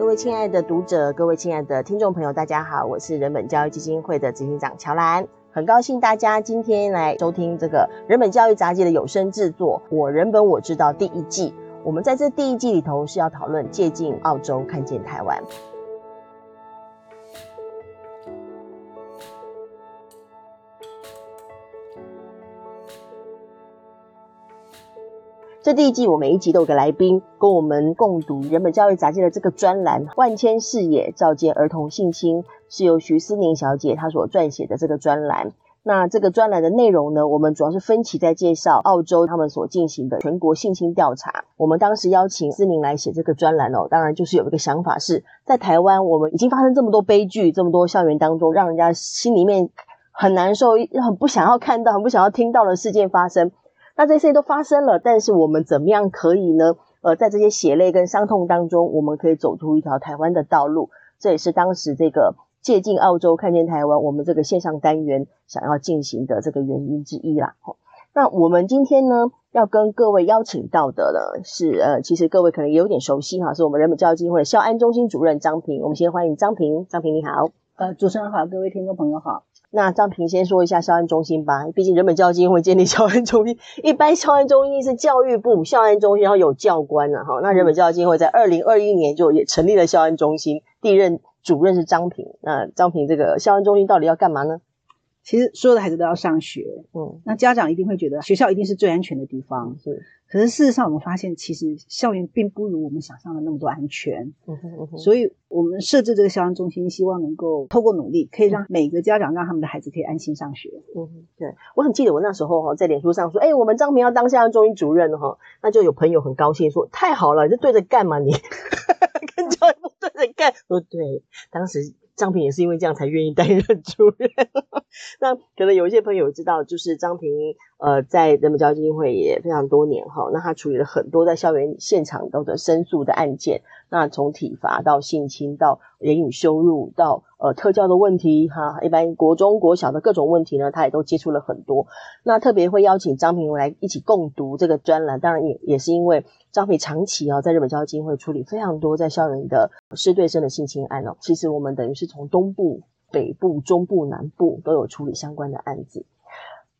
各位亲爱的读者，各位亲爱的听众朋友，大家好，我是人本教育基金会的执行长乔兰，很高兴大家今天来收听这个人本教育杂记的有声制作《我人本我知道》第一季。我们在这第一季里头是要讨论借镜澳洲，看见台湾。这第一季，我每一集都有个来宾跟我们共读《人本教育杂志》的这个专栏《万千视野照见儿童性侵》，是由徐思宁小姐她所撰写的这个专栏。那这个专栏的内容呢，我们主要是分期在介绍澳洲他们所进行的全国性侵调查。我们当时邀请思宁来写这个专栏哦，当然就是有一个想法是，在台湾我们已经发生这么多悲剧，这么多校园当中让人家心里面很难受、很不想要看到、很不想要听到的事件发生。那这些都发生了，但是我们怎么样可以呢？呃，在这些血泪跟伤痛当中，我们可以走出一条台湾的道路。这也是当时这个借镜澳洲，看见台湾，我们这个线上单元想要进行的这个原因之一啦。那我们今天呢，要跟各位邀请到的呢，是呃，其实各位可能也有点熟悉哈，是我们人本教育基金会校安中心主任张平。我们先欢迎张平，张平你好。呃，主持人好，各位听众朋友好。那张平先说一下校安中心吧，毕竟人本教育基金会建立校安中心，一般校安中心是教育部校安中心，然后有教官啊。哈。那人本教育基金会在二零二一年就也成立了校安中心，第一任主任是张平。那张平这个校安中心到底要干嘛呢？其实所有的孩子都要上学，嗯，那家长一定会觉得学校一定是最安全的地方，是。可是事实上，我们发现其实校园并不如我们想象的那么多安全，嗯哼嗯哼。所以我们设置这个校安中心，希望能够透过努力，可以让每个家长让他们的孩子可以安心上学。嗯哼，对，我很记得我那时候哈在脸书上说，哎、欸，我们张明要当校安中心主任哈，那就有朋友很高兴说，太好了，你就对着干嘛你，跟教育部对着干。说对，当时。张平也是因为这样才愿意担任主任。那可能有一些朋友知道，就是张平呃在人本教育基金会也非常多年哈，那他处理了很多在校园现场都的申诉的案件。那从体罚到性侵到言语羞辱到呃特教的问题哈，一般国中国小的各种问题呢，他也都接触了很多。那特别会邀请张平来一起共读这个专栏，当然也也是因为张平长期啊在日本教育基金会处理非常多在校园的师对生的性侵案哦。其实我们等于是从东部、北部、中部、南部都有处理相关的案子。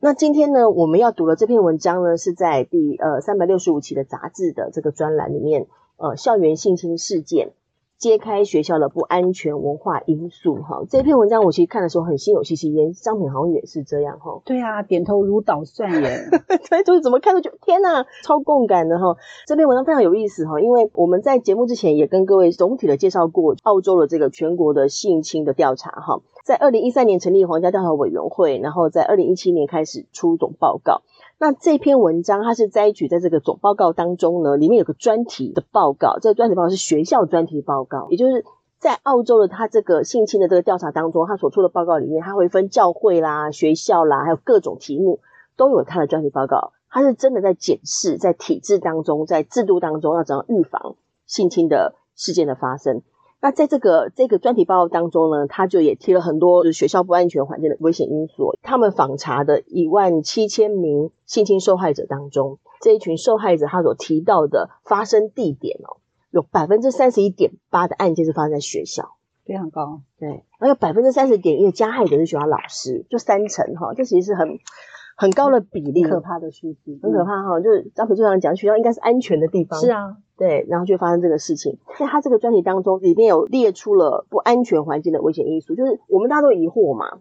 那今天呢，我们要读的这篇文章呢，是在第呃三百六十五期的杂志的这个专栏里面。呃，校园性侵事件揭开学校的不安全文化因素哈。这篇文章我其实看的时候很心有戚戚焉，张品好像也是这样哈。对啊，点头如捣蒜耶。对，就是怎么看都觉得天哪，超共感的哈。这篇文章非常有意思哈，因为我们在节目之前也跟各位总体的介绍过澳洲的这个全国的性侵的调查哈，在二零一三年成立皇家调查委员会，然后在二零一七年开始出总报告。那这篇文章，它是摘取在这个总报告当中呢，里面有个专题的报告，这个专题报告是学校专题报告，也就是在澳洲的它这个性侵的这个调查当中，它所出的报告里面，它会分教会啦、学校啦，还有各种题目都有它的专题报告，它是真的在检视在体制当中、在制度当中要怎样预防性侵的事件的发生。那在这个这个专题报告当中呢，他就也提了很多就是学校不安全环境的危险因素。他们访查的一万七千名性侵受害者当中，这一群受害者他所提到的发生地点哦，有百分之三十一点八的案件是发生在学校，非常高。对，还有百分之三十点一的加害者是学校老师，就三成哈，这其实是很很高的比例，可怕的数字，很可怕哈。就是张平经常讲，学校应该是安全的地方。是啊。对，然后就发生这个事情。在他这个专题当中，里面有列出了不安全环境的危险因素，就是我们大家都疑惑嘛，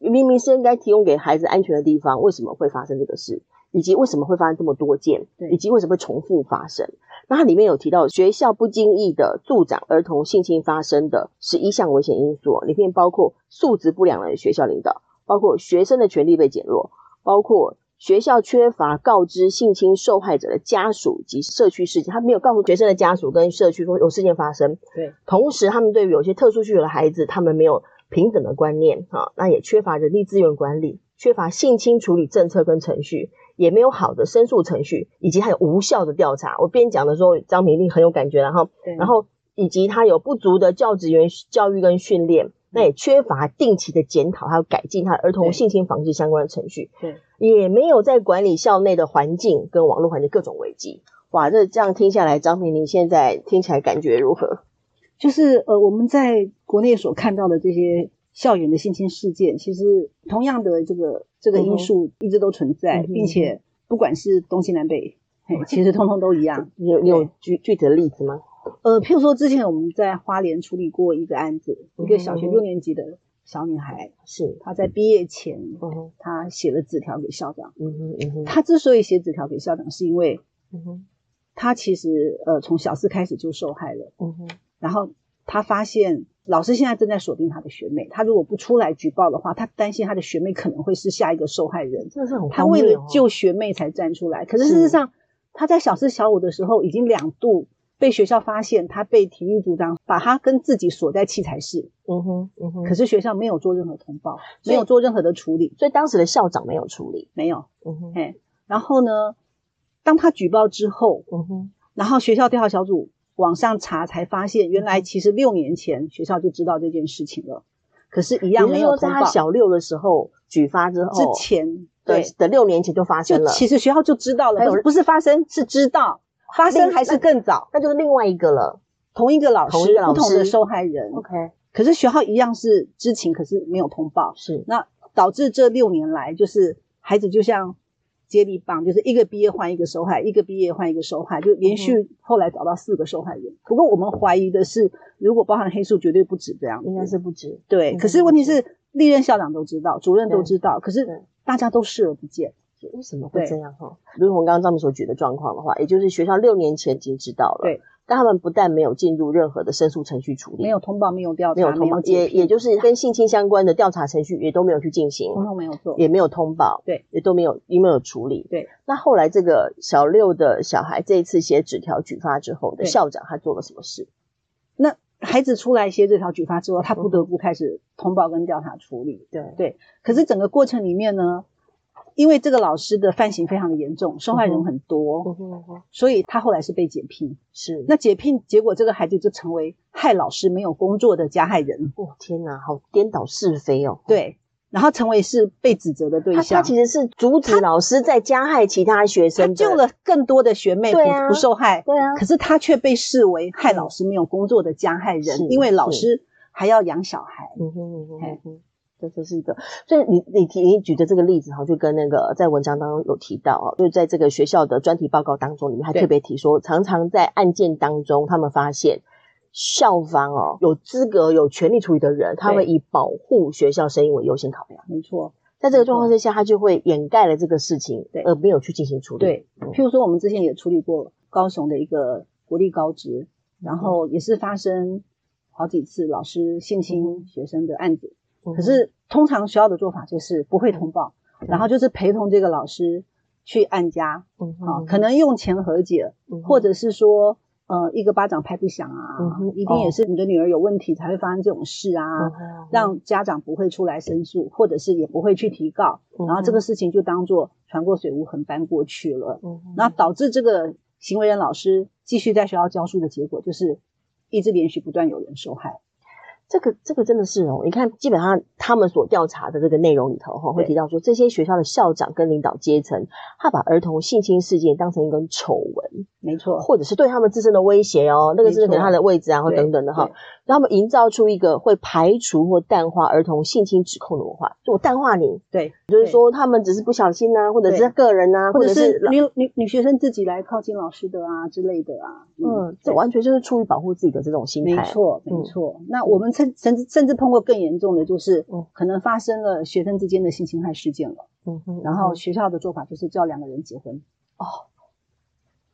明明是应该提供给孩子安全的地方，为什么会发生这个事？以及为什么会发生这么多件？对，以及为什么会重复发生？那它里面有提到学校不经意的助长儿童性侵发生的十一项危险因素，里面包括素质不良的学校领导，包括学生的权利被减弱，包括。学校缺乏告知性侵受害者的家属及社区事件，他没有告诉学生的家属跟社区说有事件发生。对，同时他们对于有些特殊需求的孩子，他们没有平等的观念，哈，那也缺乏人力资源管理，缺乏性侵处理政策跟程序，也没有好的申诉程序，以及还有无效的调查。我边讲的时候，张明一定很有感觉，然后，然后以及他有不足的教职员教育跟训练。那也缺乏定期的检讨，还有改进他儿童性侵防治相关的程序，对，也没有在管理校内的环境跟网络环境各种危机。哇，这这样听下来，张平，你现在听起来感觉如何？就是呃，我们在国内所看到的这些校园的性侵事件，其实同样的这个这个因素一直都存在，嗯、并且不管是东西南北，嘿，其实通通都一样。你有你有具具体的例子吗？呃，譬如说之前我们在花莲处理过一个案子，嗯、一个小学六年级的小女孩，是她在毕业前，嗯、她写了纸条给校长。嗯哼她之所以写纸条给校长，是因为，嗯哼，她其实呃从小四开始就受害了。嗯哼。然后她发现老师现在正在锁定他的学妹，他如果不出来举报的话，他担心他的学妹可能会是下一个受害人。这是很、哦、他为了救学妹才站出来。可是事实上，他在小四小五的时候已经两度被学校发现，他被体育组长把他跟自己锁在器材室。嗯哼，嗯哼。可是学校没有做任何通报，没有做任何的处理，所以当时的校长没有处理，没有。嗯哼。嘿，然后呢，当他举报之后，嗯哼，然后学校调查小组。网上查才发现，原来其实六年前学校就知道这件事情了，可是，一样没有通报。在他小六的时候举发之后，之前对的六年前就发生了。其实学校就知道了，不是发生，是知道发生还是更早，那就是另外一个了。同一个老师，同一个老师，不同的受害人。OK，可是学校一样是知情，可是没有通报。是，那导致这六年来，就是孩子就像。接力棒就是一个毕业换一个受害，一个毕业换一个受害，就连续后来找到四个受害人。嗯、不过我们怀疑的是，如果包含黑数，绝对不止这样，应该是不止。对，嗯、可是问题是，历任校长都知道，主任都知道，可是大家都视而不见。为什么会这样？哈，如同刚刚张明所举的状况的话，也就是学校六年前已经知道了。对。但他们不但没有进入任何的申诉程序处理，没有通报，没有调查，没有通报，也也就是跟性侵相关的调查程序也都没有去进行，通通没有做，也没有通报，对，也都没有，也没有处理。对。那后来这个小六的小孩这一次写纸条举发之后的校长，他做了什么事？那孩子出来写这条举发之后，他不得不开始通报跟调查处理。对对。可是整个过程里面呢？因为这个老师的犯行非常的严重，受害人很多，嗯嗯，所以他后来是被解聘。是，那解聘结果，这个孩子就成为害老师没有工作的加害人。哦，天哪，好颠倒是非哦。对，然后成为是被指责的对象。他，他其实是阻止老师在加害其他学生，救了更多的学妹不，啊，不受害。对啊，可是他却被视为害老师没有工作的加害人，因为老师还要养小孩。嗯哼嗯哼嗯哼。这这是一个，所以你你提你举的这个例子哈，就跟那个在文章当中有提到啊，就是在这个学校的专题报告当中，里面还特别提说，常常在案件当中，他们发现校方哦有资格有权利处理的人，他会以保护学校声誉为优先考量。没错，在这个状况之下，他就会掩盖了这个事情，对，而没有去进行处理。对，譬如说我们之前也处理过高雄的一个国立高职，然后也是发生好几次老师性侵学生的案子。可是通常学校的做法就是不会通报，嗯、然后就是陪同这个老师去按家，嗯，啊，可能用钱和解，嗯、或者是说，呃，一个巴掌拍不响啊，嗯、一定也是你的女儿有问题才会发生这种事啊，嗯、让家长不会出来申诉，或者是也不会去提告，嗯、然后这个事情就当做船过水无痕搬过去了，嗯，然后导致这个行为人老师继续在学校教书的结果就是一直连续不断有人受害。这个这个真的是哦，你看，基本上他们所调查的这个内容里头哈，会提到说，这些学校的校长跟领导阶层，他把儿童性侵事件当成一个丑闻，没错，或者是对他们自身的威胁哦，那个是给他的位置啊，或等等的哈，让他们营造出一个会排除或淡化儿童性侵指控的文化，就我淡化你，对，就是说他们只是不小心呐，或者是个人呐，或者是女女女学生自己来靠近老师的啊之类的啊，嗯，这完全就是出于保护自己的这种心态，没错，没错。那我们甚甚至甚至碰过更严重的，就是可能发生了学生之间的性侵害事件了，嗯哼，然后学校的做法就是叫两个人结婚，哦。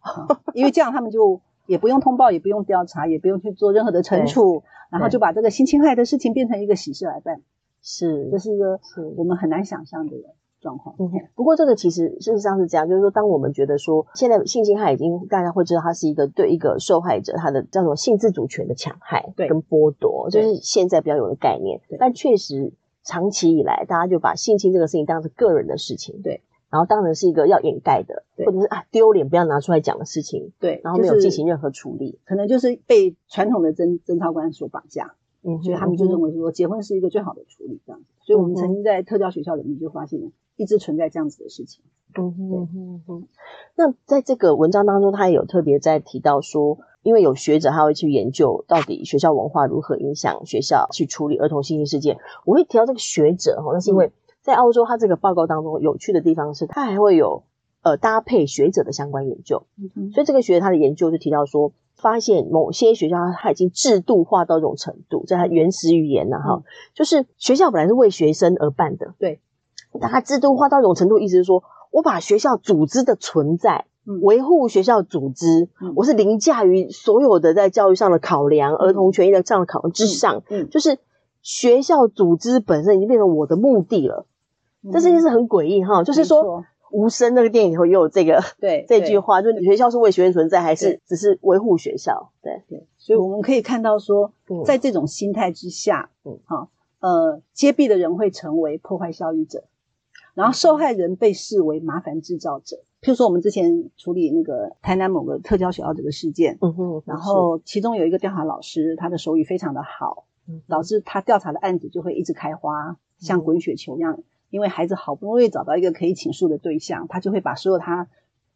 因为这样，他们就也不用通报，也不用调查，也不用去做任何的惩处，然后就把这个性侵害的事情变成一个喜事来办。是，这是一个我们很难想象的状况。嗯，不过这个其实事实上是这样，就是说，当我们觉得说现在性侵害已经大家会知道，它是一个对一个受害者他的叫做性自主权的强害跟剥夺，就是现在比较有的概念。但确实长期以来，大家就把性侵这个事情当成个人的事情。对。然后当然是一个要掩盖的，或者是啊丢脸不要拿出来讲的事情，对，然后没有进行任何处理，可能就是被传统的贞贞操观所绑架，嗯，所以他们就认为说结婚是一个最好的处理这样子，所以我们曾经在特教学校里面就发现一直存在这样子的事情，嗯哼哼哼。那在这个文章当中，他也有特别在提到说，因为有学者他会去研究到底学校文化如何影响学校去处理儿童性侵事件。我会提到这个学者哈，那是因为在澳洲，它这个报告当中有趣的地方是，它还会有呃搭配学者的相关研究。嗯，所以这个学者他的研究就提到说，发现某些学校它已经制度化到这种程度，在它原始语言呢哈，就是学校本来是为学生而办的，对，但他制度化到这种程度，意思是说我把学校组织的存在。维护学校组织，嗯、我是凌驾于所有的在教育上的考量、嗯、儿童权益的这样的考量之上。嗯，嗯就是学校组织本身已经变成我的目的了。嗯、这件事很诡异哈，就是说无声那个电影里头也有这个对这句话，就是学校是为学生存在，还是只是维护学校？对。对，所以我们可以看到说，在这种心态之下，嗯，好，呃，揭弊的人会成为破坏效益者，然后受害人被视为麻烦制造者。譬如说，我们之前处理那个台南某个特教学校这个事件，嗯哼，然后其中有一个调查老师，他的手语非常的好，嗯，导致他调查的案子就会一直开花，像滚雪球一样。因为孩子好不容易找到一个可以倾诉的对象，他就会把所有他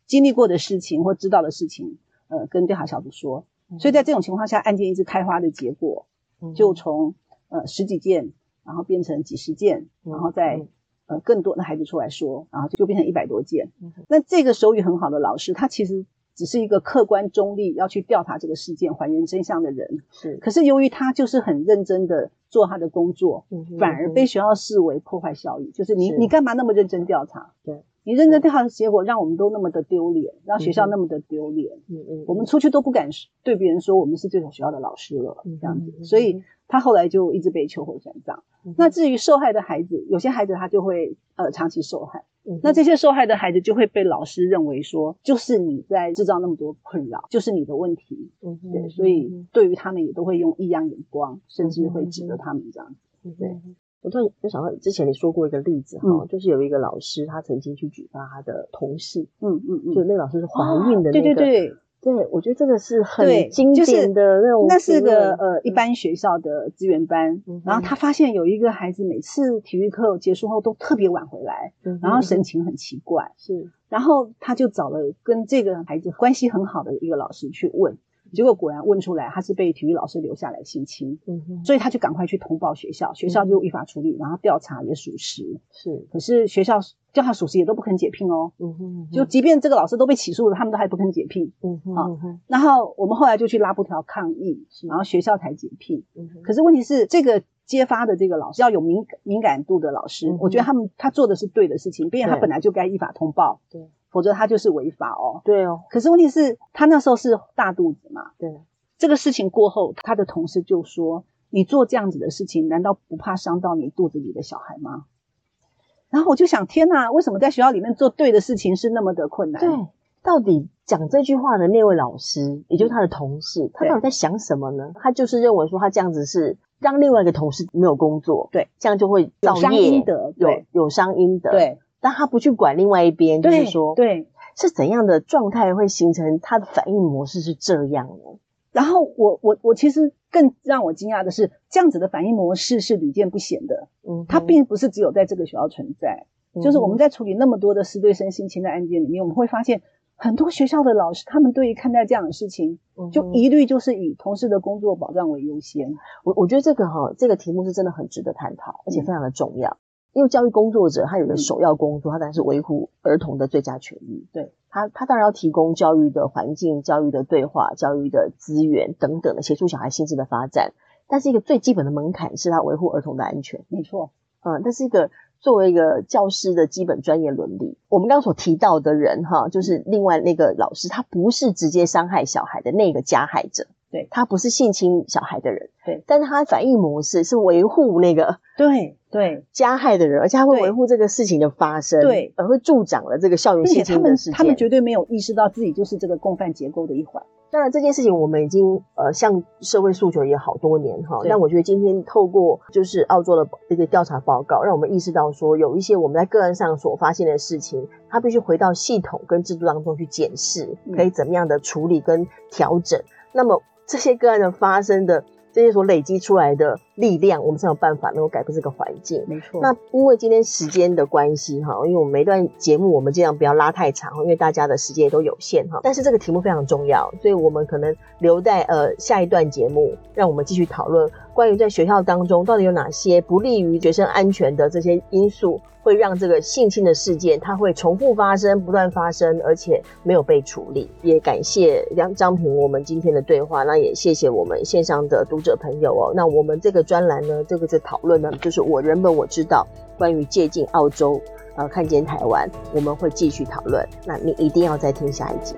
经历过的事情或知道的事情，呃，跟调查小组说。所以在这种情况下，案件一直开花的结果，就从呃十几件，然后变成几十件，然后再。呃，更多的孩子出来说，然后就变成一百多件。那这个手语很好的老师，他其实只是一个客观中立要去调查这个事件、还原真相的人。是，可是由于他就是很认真的做他的工作，嗯、哼反而被学校视为破坏效益。就是你，是你干嘛那么认真调查？对，你认真调查的结果让我们都那么的丢脸，让学校那么的丢脸。嗯嗯，我们出去都不敢对别人说我们是这所学校的老师了，嗯、这样子。所以。他后来就一直被秋后算账。嗯、那至于受害的孩子，有些孩子他就会呃长期受害。嗯、那这些受害的孩子就会被老师认为说，就是你在制造那么多困扰，就是你的问题。嗯，对，所以对于他们也都会用异样眼光，甚至会指责他们这样子。嗯、对，我突然就想到之前你说过一个例子哈，嗯、就是有一个老师他曾经去举报他的同事。嗯嗯嗯，就那个老师是怀孕的那个。对对对。对，我觉得这个是很经典的那种。那是个呃一般学校的资源班，嗯、然后他发现有一个孩子每次体育课结束后都特别晚回来，嗯、然后神情很奇怪。是，然后他就找了跟这个孩子关系很好的一个老师去问。结果果然问出来，他是被体育老师留下来性侵，所以他就赶快去通报学校，学校就依法处理，然后调查也属实，是。可是学校调查属实也都不肯解聘哦，嗯哼，就即便这个老师都被起诉了，他们都还不肯解聘，嗯哼，好，然后我们后来就去拉布条抗议，然后学校才解聘，嗯哼。可是问题是，这个揭发的这个老师要有敏敏感度的老师，我觉得他们他做的是对的事情，并且他本来就该依法通报，对。否则他就是违法哦。对哦。可是问题是，他那时候是大肚子嘛。对。这个事情过后，他的同事就说：“你做这样子的事情，难道不怕伤到你肚子里的小孩吗？”然后我就想，天哪，为什么在学校里面做对的事情是那么的困难？对。到底讲这句话的那位老师，也就是他的同事，他到底在想什么呢？他就是认为说，他这样子是让另外一个同事没有工作，对，这样就会造业，有伤阴德，有有伤阴德，对。但他不去管另外一边，就是说，对，是怎样的状态会形成他的反应模式是这样的？然后我我我其实更让我惊讶的是，这样子的反应模式是屡见不鲜的。嗯哼，它并不是只有在这个学校存在，嗯、就是我们在处理那么多的师对生性侵的案件里面，我们会发现很多学校的老师，他们对于看待这样的事情，嗯、就一律就是以同事的工作保障为优先。我我觉得这个哈，这个题目是真的很值得探讨，而且非常的重要。嗯因为教育工作者他有个首要工作，他当然是维护儿童的最佳权益。对，他，他当然要提供教育的环境、教育的对话、教育的资源等等的，协助小孩心智的发展。但是一个最基本的门槛是他维护儿童的安全。没错，嗯，但是一个作为一个教师的基本专业伦理。我们刚刚所提到的人哈，就是另外那个老师，他不是直接伤害小孩的那个加害者。对，他不是性侵小孩的人，对，但是他反应模式是维护那个对对加害的人，而且他会维护这个事情的发生，对，而会助长了这个校园性侵的事件。他们他们绝对没有意识到自己就是这个共犯结构的一环。当然，这件事情我们已经呃向社会诉求也好多年哈，但我觉得今天透过就是澳洲的这个调查报告，让我们意识到说，有一些我们在个案上所发现的事情，它必须回到系统跟制度当中去检视，可以怎么样的处理跟调整。嗯、那么。这些个案的发生的这些所累积出来的力量，我们才有办法能够改变这个环境。没错。那因为今天时间的关系哈，因为我们每一段节目我们尽量不要拉太长，因为大家的时间也都有限哈。但是这个题目非常重要，所以我们可能留在呃下一段节目，让我们继续讨论关于在学校当中到底有哪些不利于学生安全的这些因素。会让这个性侵的事件，它会重复发生、不断发生，而且没有被处理。也感谢张张平我们今天的对话，那也谢谢我们线上的读者朋友哦。那我们这个专栏呢，这个是讨论呢，就是我原本我知道关于借镜澳洲，呃，看见台湾，我们会继续讨论。那你一定要再听下一集。